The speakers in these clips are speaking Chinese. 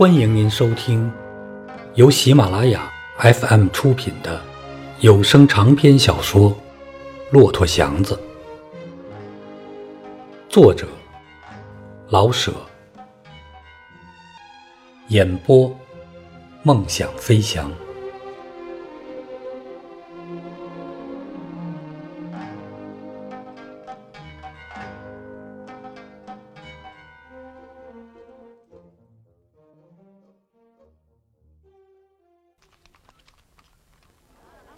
欢迎您收听由喜马拉雅 FM 出品的有声长篇小说《骆驼祥子》，作者老舍，演播梦想飞翔。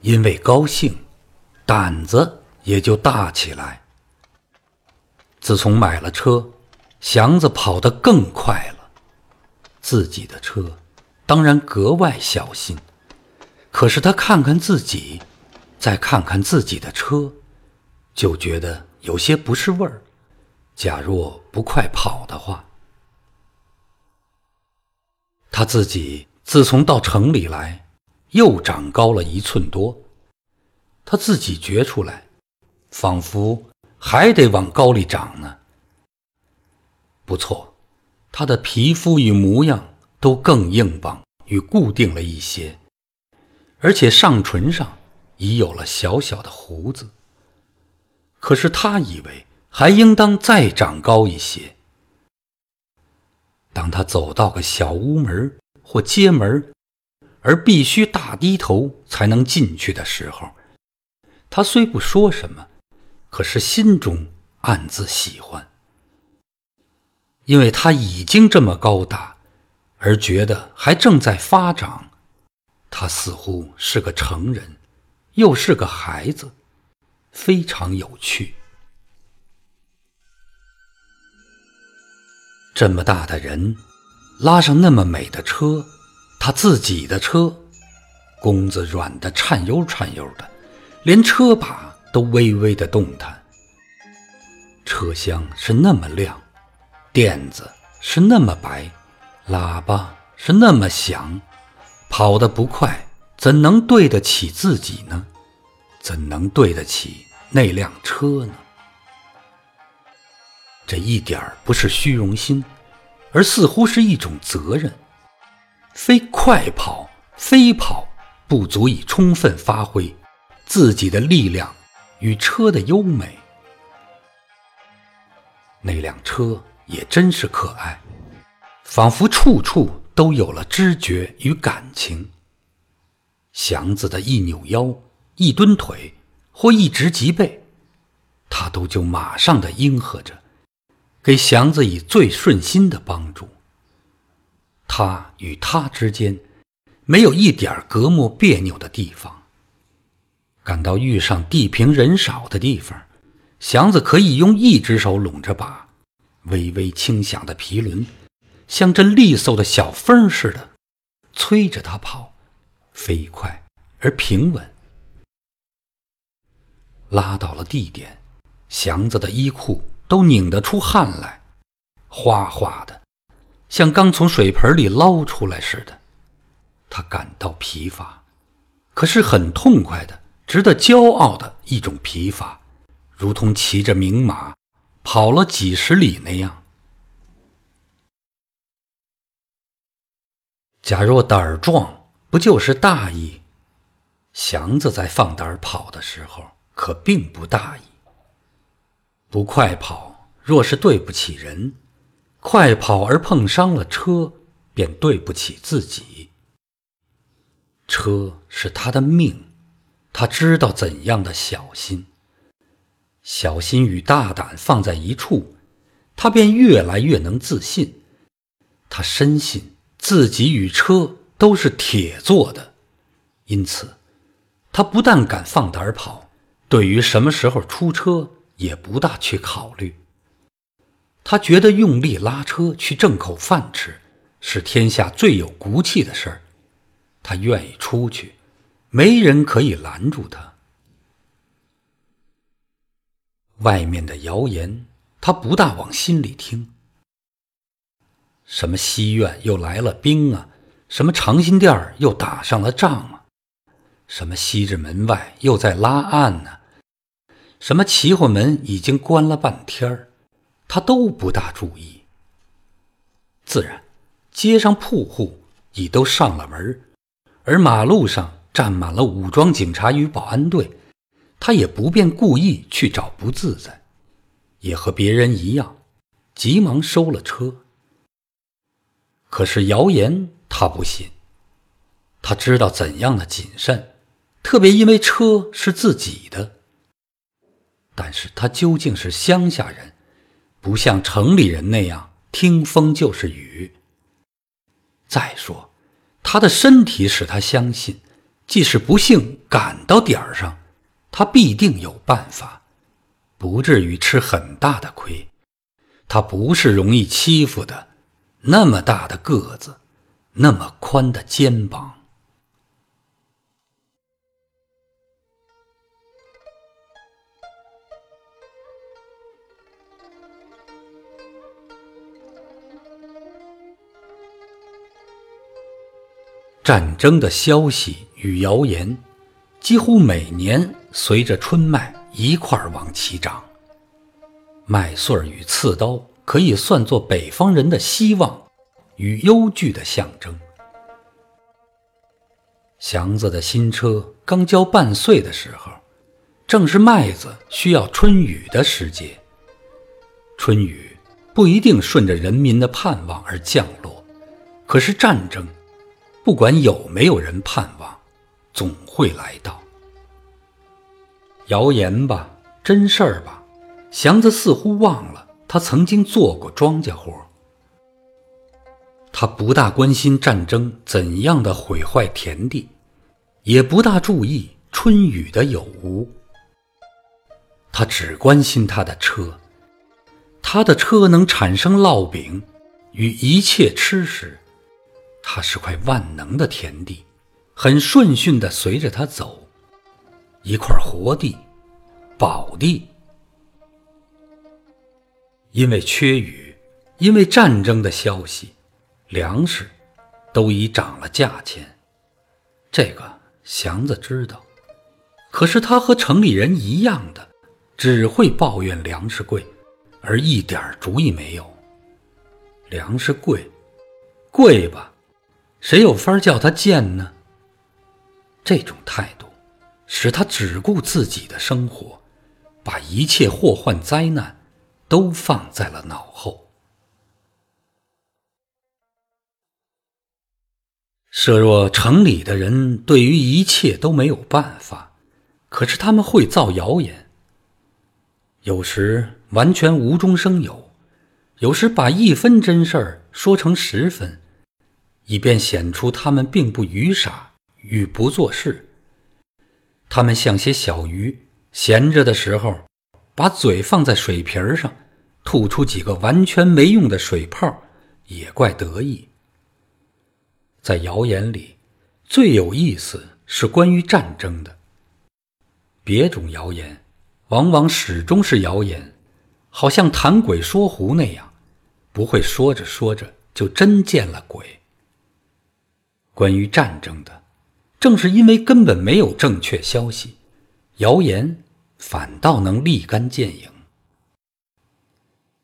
因为高兴，胆子也就大起来。自从买了车，祥子跑得更快了。自己的车，当然格外小心。可是他看看自己，再看看自己的车，就觉得有些不是味儿。假若不快跑的话，他自己自从到城里来。又长高了一寸多，他自己觉出来，仿佛还得往高里长呢。不错，他的皮肤与模样都更硬棒与固定了一些，而且上唇上已有了小小的胡子。可是他以为还应当再长高一些。当他走到个小屋门或街门而必须大低头才能进去的时候，他虽不说什么，可是心中暗自喜欢，因为他已经这么高大，而觉得还正在发长。他似乎是个成人，又是个孩子，非常有趣。这么大的人，拉上那么美的车。他自己的车，弓子软的颤悠颤悠的，连车把都微微的动弹。车厢是那么亮，垫子是那么白，喇叭是那么响，跑得不快，怎能对得起自己呢？怎能对得起那辆车呢？这一点不是虚荣心，而似乎是一种责任。非快跑、飞跑不足以充分发挥自己的力量与车的优美。那辆车也真是可爱，仿佛处处都有了知觉与感情。祥子的一扭腰、一蹲腿或一直脊背，他都就马上的应和着，给祥子以最顺心的帮助。他与他之间没有一点隔膜别扭的地方。感到遇上地平人少的地方，祥子可以用一只手拢着把，微微轻响的皮轮像阵利索的小风似的，催着他跑，飞快而平稳。拉到了地点，祥子的衣裤都拧得出汗来，哗哗的。像刚从水盆里捞出来似的，他感到疲乏，可是很痛快的、值得骄傲的一种疲乏，如同骑着名马跑了几十里那样。假若胆儿壮，不就是大意？祥子在放胆跑的时候，可并不大意。不快跑，若是对不起人。快跑而碰伤了车，便对不起自己。车是他的命，他知道怎样的小心。小心与大胆放在一处，他便越来越能自信。他深信自己与车都是铁做的，因此，他不但敢放胆跑，对于什么时候出车也不大去考虑。他觉得用力拉车去挣口饭吃，是天下最有骨气的事儿。他愿意出去，没人可以拦住他。外面的谣言，他不大往心里听。什么西苑又来了兵啊？什么长辛店又打上了仗啊？什么西直门外又在拉案呢？什么齐火门已经关了半天儿？他都不大注意，自然，街上铺户已都上了门，而马路上站满了武装警察与保安队，他也不便故意去找不自在，也和别人一样，急忙收了车。可是谣言他不信，他知道怎样的谨慎，特别因为车是自己的。但是他究竟是乡下人，不像城里人那样听风就是雨。再说，他的身体使他相信，即使不幸赶到点儿上，他必定有办法，不至于吃很大的亏。他不是容易欺负的，那么大的个子，那么宽的肩膀。战争的消息与谣言，几乎每年随着春麦一块儿往起涨。麦穗儿与刺刀可以算作北方人的希望与忧惧的象征。祥子的新车刚交半岁的时候，正是麦子需要春雨的时节。春雨不一定顺着人民的盼望而降落，可是战争。不管有没有人盼望，总会来到。谣言吧，真事儿吧，祥子似乎忘了他曾经做过庄稼活。他不大关心战争怎样的毁坏田地，也不大注意春雨的有无。他只关心他的车，他的车能产生烙饼与一切吃食。它是块万能的田地，很顺顺地随着它走，一块活地，宝地。因为缺雨，因为战争的消息，粮食都已涨了价钱。这个祥子知道，可是他和城里人一样的，只会抱怨粮食贵，而一点主意没有。粮食贵，贵吧。谁有法叫他贱呢？这种态度，使他只顾自己的生活，把一切祸患灾难都放在了脑后。设若城里的人对于一切都没有办法，可是他们会造谣言，有时完全无中生有，有时把一分真事儿说成十分。以便显出他们并不愚傻与不做事。他们像些小鱼，闲着的时候，把嘴放在水瓶上，吐出几个完全没用的水泡，也怪得意。在谣言里，最有意思是关于战争的。别种谣言，往往始终是谣言，好像谈鬼说狐那样，不会说着说着就真见了鬼。关于战争的，正是因为根本没有正确消息，谣言反倒能立竿见影。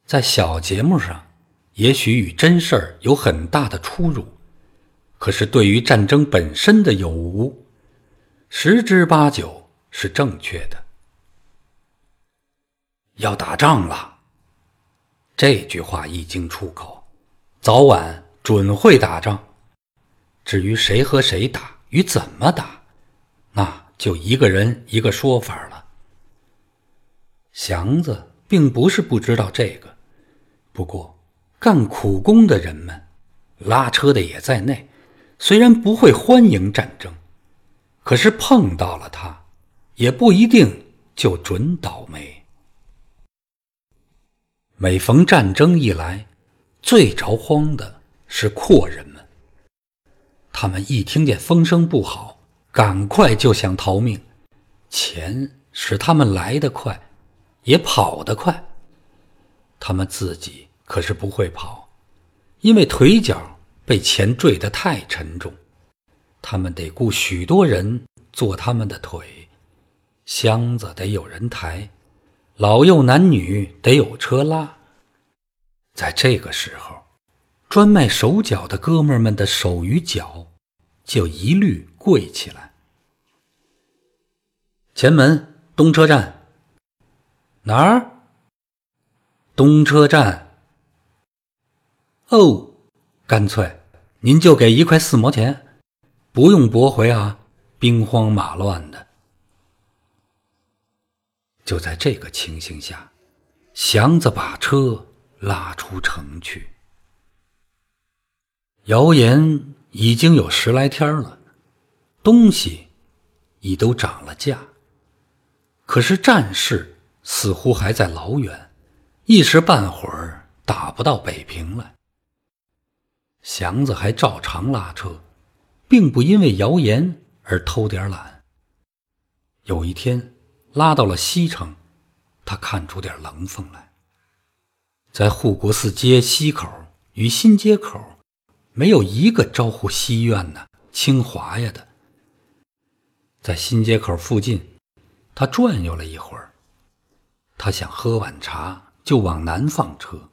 在小节目上，也许与真事儿有很大的出入，可是对于战争本身的有无，十之八九是正确的。要打仗了，这句话一经出口，早晚准会打仗。至于谁和谁打与怎么打，那就一个人一个说法了。祥子并不是不知道这个，不过干苦工的人们，拉车的也在内，虽然不会欢迎战争，可是碰到了他，也不一定就准倒霉。每逢战争一来，最着慌的是阔人。他们一听见风声不好，赶快就想逃命。钱使他们来得快，也跑得快。他们自己可是不会跑，因为腿脚被钱坠得太沉重。他们得雇许多人做他们的腿，箱子得有人抬，老幼男女得有车拉。在这个时候，专卖手脚的哥们儿们的手与脚就一律跪起来。前门东车站哪儿？东车站。哦，干脆您就给一块四毛钱，不用驳回啊！兵荒马乱的。就在这个情形下，祥子把车拉出城去。谣言已经有十来天了，东西已都涨了价。可是战事似乎还在老远，一时半会儿打不到北平来。祥子还照常拉车，并不因为谣言而偷点懒。有一天拉到了西城，他看出点棱缝来。在护国寺街西口与新街口，没有一个招呼西苑呢、清华呀的。在新街口附近。他转悠了一会儿，他想喝碗茶，就往南放车。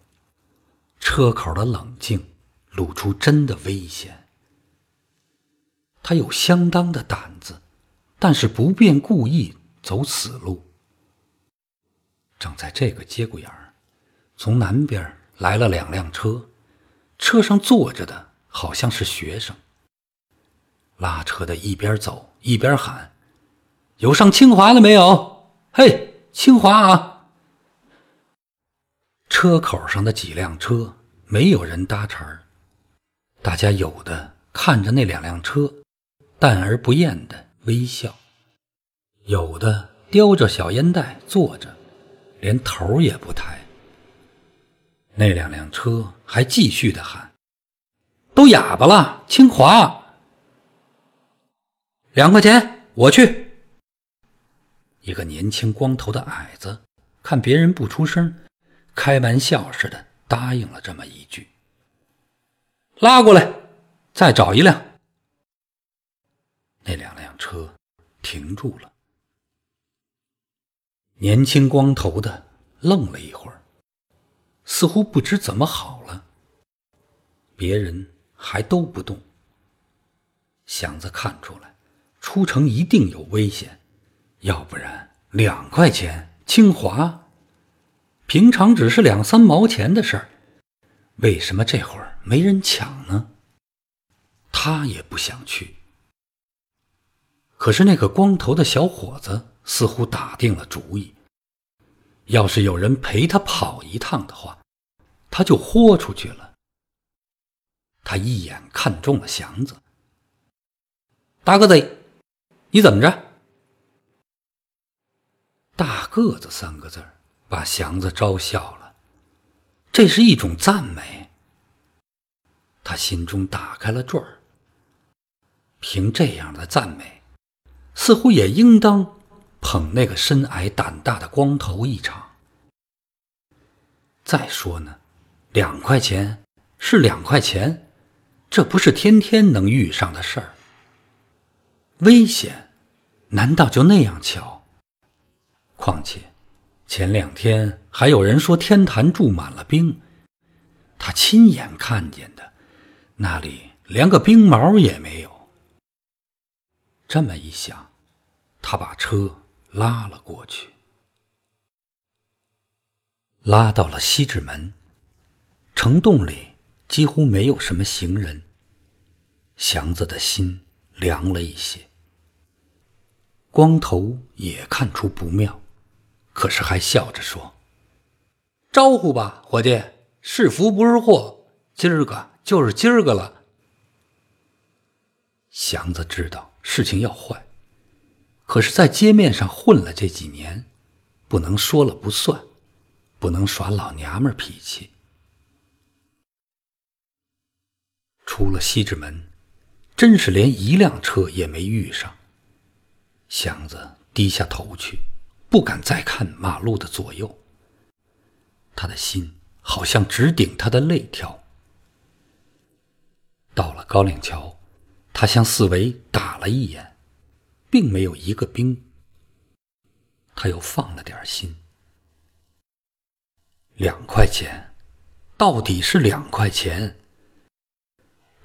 车口的冷静露出真的危险。他有相当的胆子，但是不便故意走死路。正在这个节骨眼儿，从南边来了两辆车，车上坐着的好像是学生。拉车的一边走一边喊。有上清华的没有？嘿，清华啊！车口上的几辆车没有人搭茬儿，大家有的看着那两辆车，淡而不厌的微笑；有的叼着小烟袋坐着，连头也不抬。那两辆车还继续的喊：“都哑巴了！清华，两块钱，我去。”一个年轻光头的矮子，看别人不出声，开玩笑似的答应了这么一句：“拉过来，再找一辆。”那两辆车停住了。年轻光头的愣了一会儿，似乎不知怎么好了。别人还都不动。祥子看出来，出城一定有危险。要不然两块钱清华，平常只是两三毛钱的事儿，为什么这会儿没人抢呢？他也不想去。可是那个光头的小伙子似乎打定了主意，要是有人陪他跑一趟的话，他就豁出去了。他一眼看中了祥子，大个子，你怎么着？大个子三个字把祥子招笑了，这是一种赞美。他心中打开了坠儿。凭这样的赞美，似乎也应当捧那个身矮胆大的光头一场。再说呢，两块钱是两块钱，这不是天天能遇上的事儿。危险，难道就那样巧？况且，前两天还有人说天坛住满了兵，他亲眼看见的，那里连个兵毛也没有。这么一想，他把车拉了过去，拉到了西直门，城洞里几乎没有什么行人。祥子的心凉了一些，光头也看出不妙。可是还笑着说：“招呼吧，伙计，是福不是祸，今儿个就是今儿个了。”祥子知道事情要坏，可是，在街面上混了这几年，不能说了不算，不能耍老娘们脾气。出了西直门，真是连一辆车也没遇上。祥子低下头去。不敢再看马路的左右，他的心好像直顶他的肋条。到了高岭桥，他向四围打了一眼，并没有一个兵。他又放了点心。两块钱，到底是两块钱，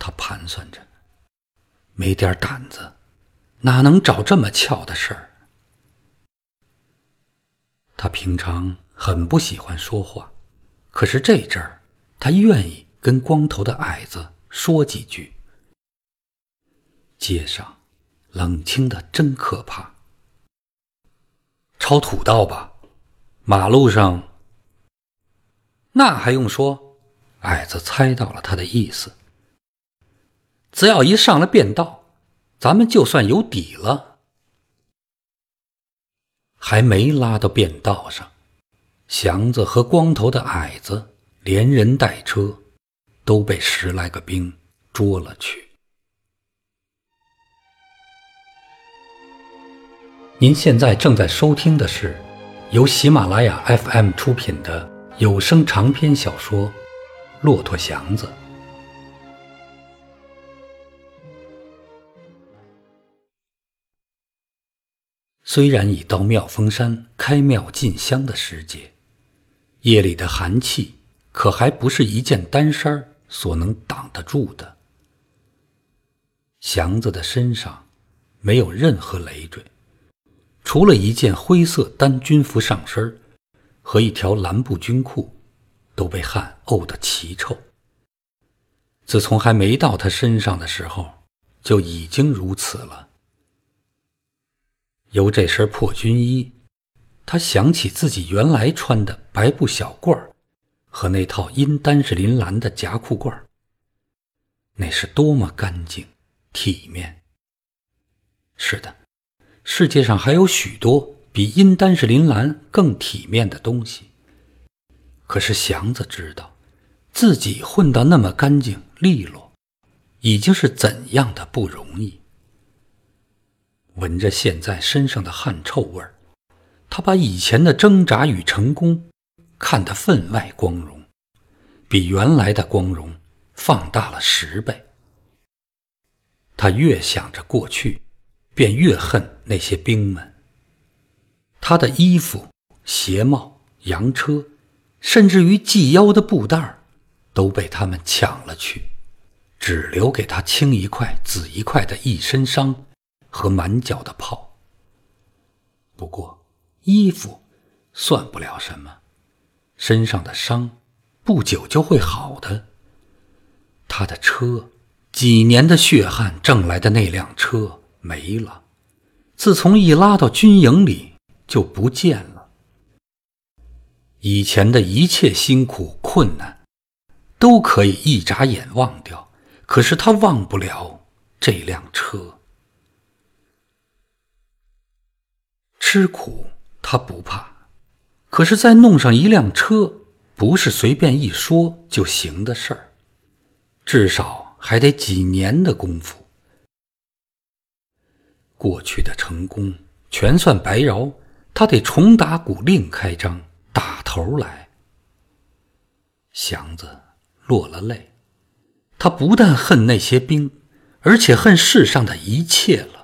他盘算着，没点胆子，哪能找这么巧的事儿？他平常很不喜欢说话，可是这阵儿，他愿意跟光头的矮子说几句。街上冷清的真可怕。抄土道吧，马路上。那还用说？矮子猜到了他的意思。只要一上了便道，咱们就算有底了。还没拉到便道上，祥子和光头的矮子连人带车都被十来个兵捉了去。您现在正在收听的是由喜马拉雅 FM 出品的有声长篇小说《骆驼祥子》。虽然已到妙峰山开庙进香的时节，夜里的寒气可还不是一件单衫所能挡得住的。祥子的身上没有任何累赘，除了一件灰色单军服上身和一条蓝布军裤，都被汗沤得奇臭。自从还没到他身上的时候，就已经如此了。由这身破军衣，他想起自己原来穿的白布小褂儿和那套阴丹士林蓝的夹裤褂儿，那是多么干净、体面。是的，世界上还有许多比阴丹士林蓝更体面的东西。可是祥子知道，自己混到那么干净利落，已经是怎样的不容易。闻着现在身上的汗臭味儿，他把以前的挣扎与成功看得分外光荣，比原来的光荣放大了十倍。他越想着过去，便越恨那些兵们。他的衣服、鞋帽、洋车，甚至于系腰的布袋儿都被他们抢了去，只留给他青一块紫一块的一身伤。和满脚的泡。不过，衣服算不了什么，身上的伤不久就会好的。他的车，几年的血汗挣来的那辆车没了，自从一拉到军营里就不见了。以前的一切辛苦困难，都可以一眨眼忘掉，可是他忘不了这辆车。吃苦他不怕，可是再弄上一辆车，不是随便一说就行的事儿，至少还得几年的功夫。过去的成功全算白饶，他得重打鼓，另开张，打头来。祥子落了泪，他不但恨那些兵，而且恨世上的一切了。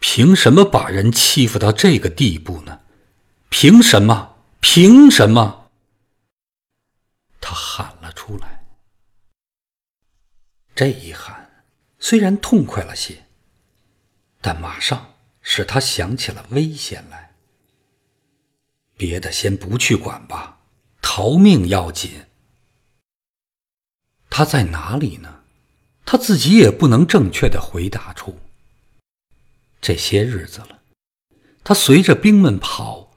凭什么把人欺负到这个地步呢？凭什么？凭什么？他喊了出来。这一喊，虽然痛快了些，但马上使他想起了危险来。别的先不去管吧，逃命要紧。他在哪里呢？他自己也不能正确的回答出。这些日子了，他随着兵们跑，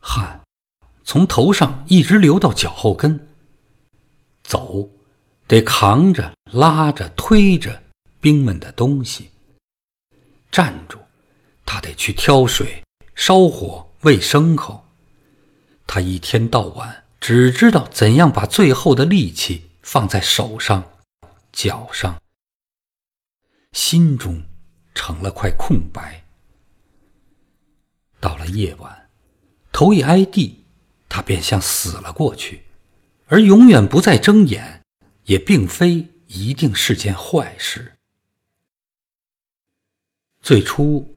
汗从头上一直流到脚后跟。走，得扛着、拉着、推着兵们的东西；站住，他得去挑水、烧火、喂牲口。他一天到晚只知道怎样把最后的力气放在手上、脚上，心中。成了块空白。到了夜晚，头一挨地，他便像死了过去，而永远不再睁眼，也并非一定是件坏事。最初，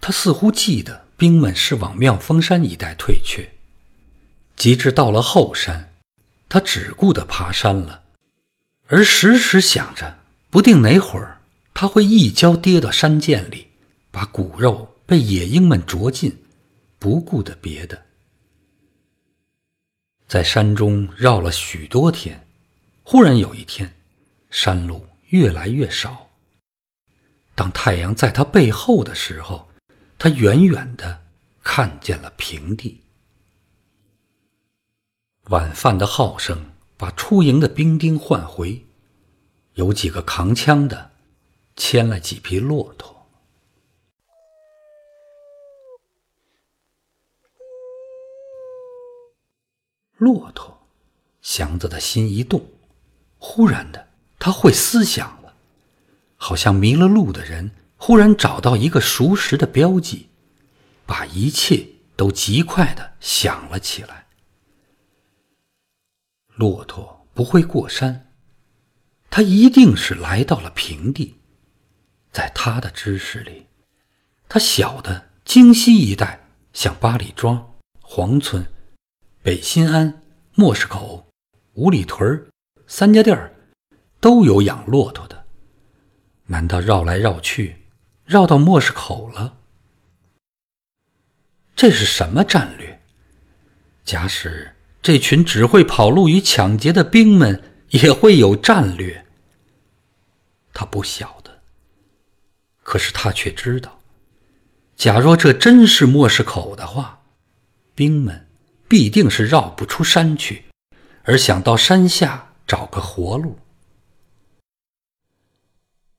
他似乎记得兵们是往妙峰山一带退却，及至到了后山，他只顾得爬山了，而时时想着，不定哪会儿他会一跤跌到山涧里，把骨肉被野鹰们啄尽，不顾的别的。在山中绕了许多天，忽然有一天，山路越来越少。当太阳在他背后的时候，他远远的看见了平地。晚饭的号声把出营的兵丁唤回，有几个扛枪的牵了几匹骆驼。骆驼，祥子的心一动，忽然的他会思想了，好像迷了路的人忽然找到一个熟识的标记，把一切都极快的想了起来。骆驼不会过山，他一定是来到了平地。在他的知识里，他晓得京西一带，像八里庄、黄村、北新安、莫市口、五里屯三家店都有养骆驼的。难道绕来绕去，绕到莫市口了？这是什么战略？假使……这群只会跑路与抢劫的兵们也会有战略，他不晓。可是他却知道，假若这真是莫氏口的话，兵们必定是绕不出山去，而想到山下找个活路。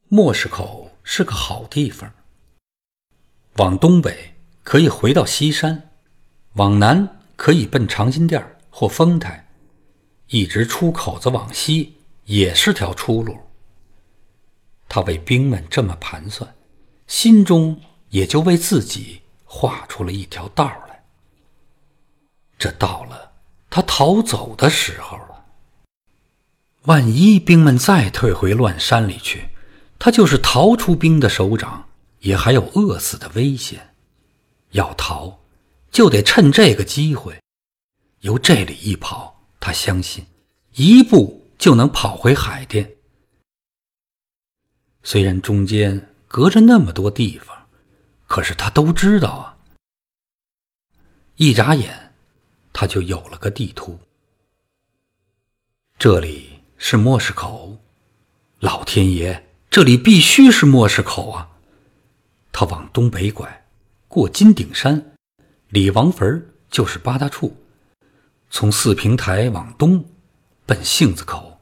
莫氏口是个好地方，往东北可以回到西山，往南可以奔长辛店或丰台，一直出口子往西也是条出路。他为兵们这么盘算，心中也就为自己画出了一条道来。这到了他逃走的时候了。万一兵们再退回乱山里去，他就是逃出兵的手掌，也还有饿死的危险。要逃，就得趁这个机会。由这里一跑，他相信一步就能跑回海淀。虽然中间隔着那么多地方，可是他都知道啊。一眨眼，他就有了个地图。这里是莫市口，老天爷，这里必须是莫市口啊！他往东北拐，过金顶山，李王坟就是八大处。从四平台往东，奔杏子口，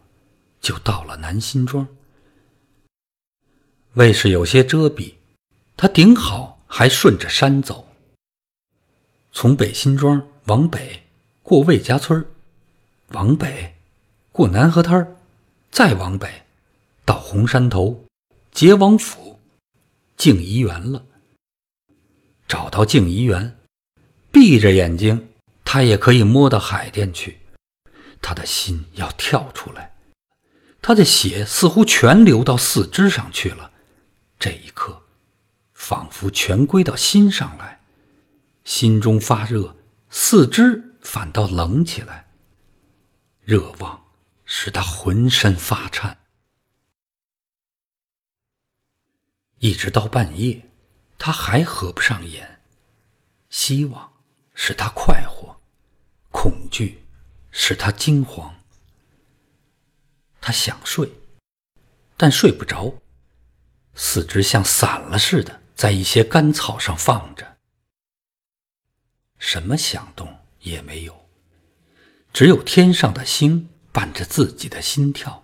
就到了南辛庄。为是有些遮蔽，他顶好还顺着山走。从北辛庄往北，过魏家村往北，过南河滩再往北，到红山头，结王府，静怡园了。找到静怡园，闭着眼睛。他也可以摸到海淀去，他的心要跳出来，他的血似乎全流到四肢上去了。这一刻，仿佛全归到心上来，心中发热，四肢反倒冷起来。热望使他浑身发颤，一直到半夜，他还合不上眼。希望使他快活。恐惧使他惊慌，他想睡，但睡不着，四肢像散了似的，在一些干草上放着，什么响动也没有，只有天上的星伴着自己的心跳。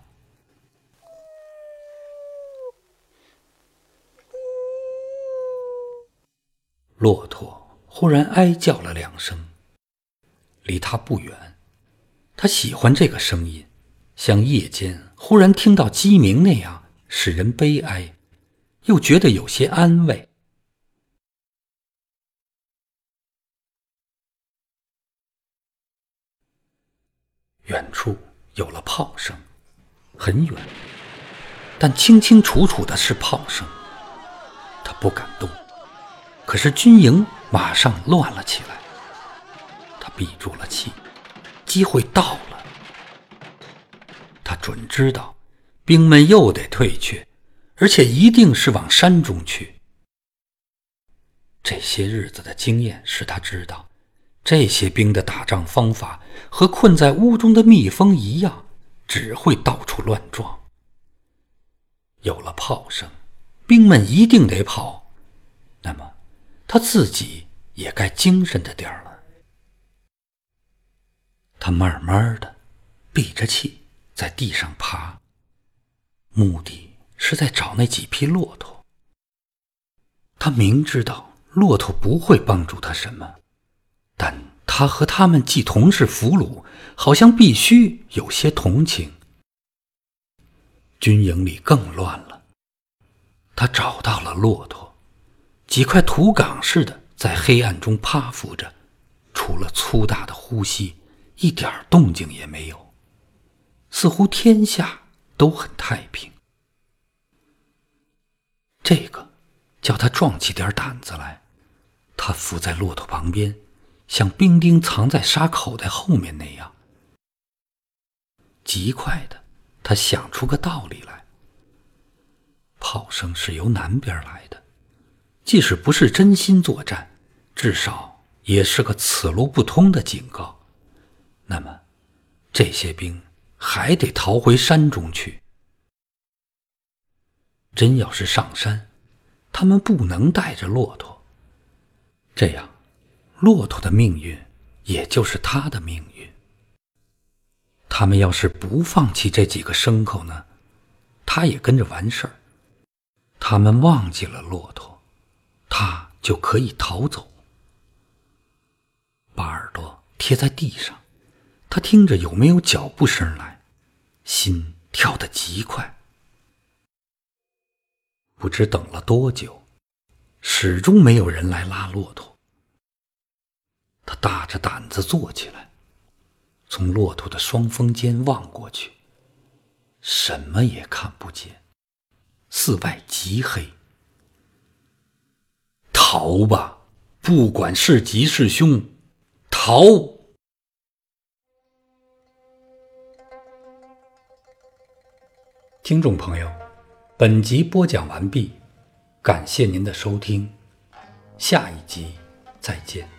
骆驼忽然哀叫了两声。离他不远，他喜欢这个声音，像夜间忽然听到鸡鸣那样，使人悲哀，又觉得有些安慰。远处有了炮声，很远，但清清楚楚的是炮声。他不敢动，可是军营马上乱了起来。他闭住了气，机会到了。他准知道兵们又得退却，而且一定是往山中去。这些日子的经验使他知道，这些兵的打仗方法和困在屋中的蜜蜂一样，只会到处乱撞。有了炮声，兵们一定得跑，那么他自己也该精神着点儿了。他慢慢的闭着气在地上爬。目的是在找那几匹骆驼。他明知道骆驼不会帮助他什么，但他和他们既同是俘虏，好像必须有些同情。军营里更乱了。他找到了骆驼，几块土岗似的在黑暗中趴伏着，除了粗大的呼吸，一点动静也没有，似乎天下。都很太平，这个叫他壮起点胆子来。他伏在骆驼旁边，像兵丁藏在沙口袋后面那样。极快的，他想出个道理来。炮声是由南边来的，即使不是真心作战，至少也是个此路不通的警告。那么，这些兵。还得逃回山中去。真要是上山，他们不能带着骆驼。这样，骆驼的命运也就是他的命运。他们要是不放弃这几个牲口呢，他也跟着完事儿。他们忘记了骆驼，他就可以逃走。把耳朵贴在地上，他听着有没有脚步声来。心跳得极快，不知等了多久，始终没有人来拉骆驼。他大着胆子坐起来，从骆驼的双峰间望过去，什么也看不见，四外极黑。逃吧，不管是吉是凶，逃！听众朋友，本集播讲完毕，感谢您的收听，下一集再见。